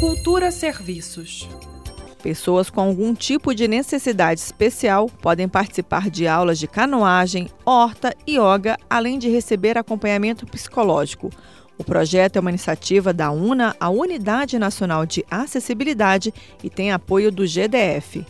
Cultura Serviços. Pessoas com algum tipo de necessidade especial podem participar de aulas de canoagem, horta e yoga, além de receber acompanhamento psicológico. O projeto é uma iniciativa da UNA, a Unidade Nacional de Acessibilidade, e tem apoio do GDF.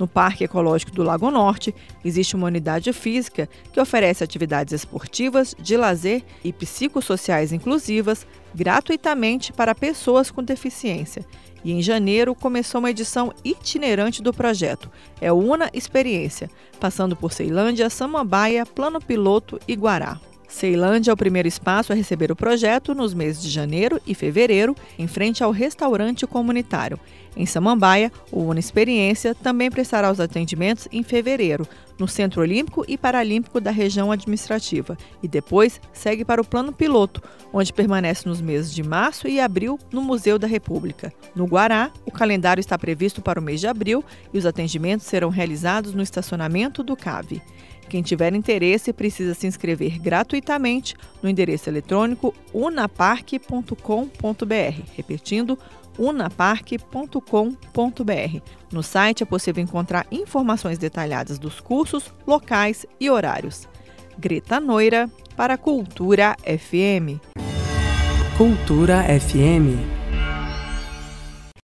No Parque Ecológico do Lago Norte, existe uma unidade física que oferece atividades esportivas, de lazer e psicossociais inclusivas gratuitamente para pessoas com deficiência. E em janeiro começou uma edição itinerante do projeto. É Una Experiência, passando por Ceilândia, Samambaia, Plano Piloto e Guará. Ceilândia é o primeiro espaço a receber o projeto nos meses de janeiro e fevereiro, em frente ao restaurante comunitário. Em Samambaia, o Una Experiência também prestará os atendimentos em fevereiro, no Centro Olímpico e Paralímpico da região administrativa, e depois segue para o plano piloto, onde permanece nos meses de março e abril no Museu da República. No Guará, o calendário está previsto para o mês de abril e os atendimentos serão realizados no estacionamento do CAVE. Quem tiver interesse precisa se inscrever gratuitamente no endereço eletrônico unaparque.com.br. Repetindo, unaparque.com.br. No site é possível encontrar informações detalhadas dos cursos, locais e horários. Greta Noira para Cultura FM. Cultura FM